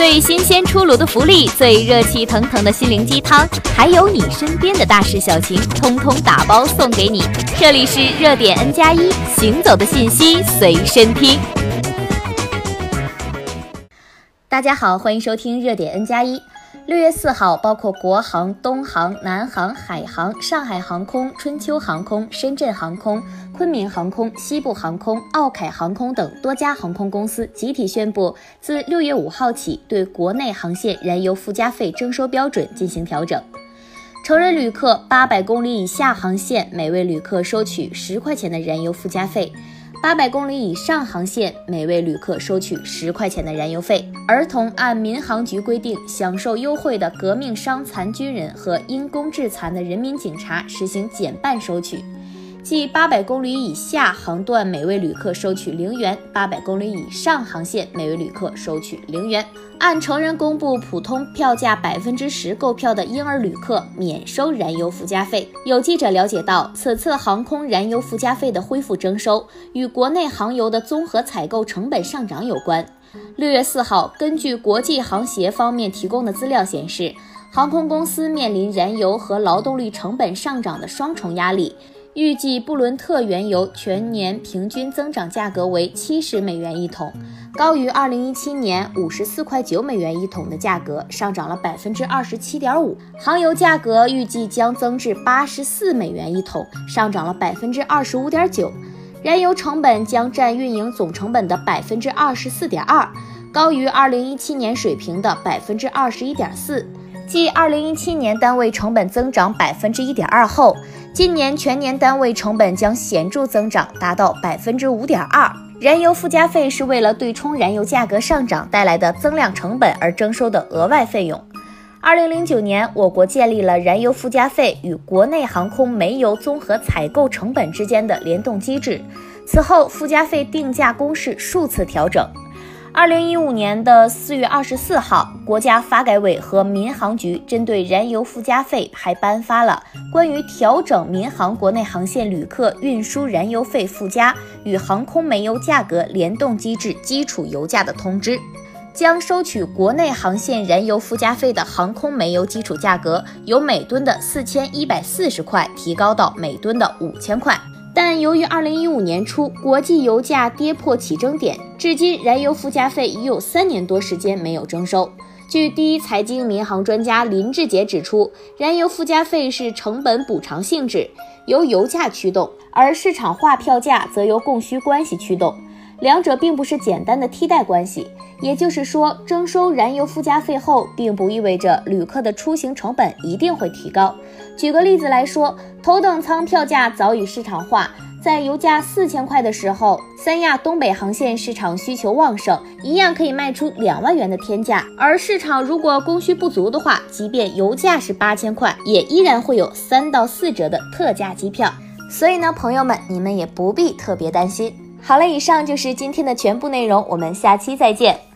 最新鲜出炉的福利，最热气腾腾的心灵鸡汤，还有你身边的大事小情，通通打包送给你。这里是热点 N 加一，行走的信息随身听。大家好，欢迎收听热点 N 加一。六月四号，包括国航、东航、南航、海航、上海航空、春秋航空、深圳航空、昆明航空、西部航空、奥凯航空等多家航空公司集体宣布，自六月五号起，对国内航线燃油附加费征收标准进行调整。成人旅客八百公里以下航线，每位旅客收取十块钱的燃油附加费。八百公里以上航线，每位旅客收取十块钱的燃油费。儿童按民航局规定享受优惠的革命伤残军人和因公致残的人民警察实行减半收取。即八百公里以下航段，每位旅客收取零元；八百公里以上航线，每位旅客收取零元。按成人公布普通票价百分之十购票的婴儿旅客免收燃油附加费。有记者了解到，此次航空燃油附加费的恢复征收，与国内航油的综合采购成本上涨有关。六月四号，根据国际航协方面提供的资料显示，航空公司面临燃油和劳动力成本上涨的双重压力。预计布伦特原油全年平均增长价格为七十美元一桶，高于二零一七年五十四块九美元一桶的价格，上涨了百分之二十七点五。航油价格预计将增至八十四美元一桶，上涨了百分之二十五点九。燃油成本将占运营总成本的百分之二十四点二，高于二零一七年水平的百分之二十一点四。继二零一七年单位成本增长百分之一点二后，今年全年单位成本将显著增长，达到百分之五点二。燃油附加费是为了对冲燃油价格上涨带来的增量成本而征收的额外费用。二零零九年，我国建立了燃油附加费与国内航空煤油综合采购成本之间的联动机制，此后附加费定价公式数次调整。二零一五年的四月二十四号，国家发改委和民航局针对燃油附加费还颁发了关于调整民航国内航线旅客运输燃油费附加与航空煤油价格联动机制基础油价的通知，将收取国内航线燃油附加费的航空煤油基础价格由每吨的四千一百四十块提高到每吨的五千块。但由于二零一五年初国际油价跌破起征点，至今燃油附加费已有三年多时间没有征收。据第一财经民航专家林志杰指出，燃油附加费是成本补偿性质，由油价驱动，而市场化票价则由供需关系驱动，两者并不是简单的替代关系。也就是说，征收燃油附加费后，并不意味着旅客的出行成本一定会提高。举个例子来说，头等舱票价早已市场化，在油价四千块的时候，三亚东北航线市场需求旺盛，一样可以卖出两万元的天价。而市场如果供需不足的话，即便油价是八千块，也依然会有三到四折的特价机票。所以呢，朋友们，你们也不必特别担心。好了，以上就是今天的全部内容，我们下期再见。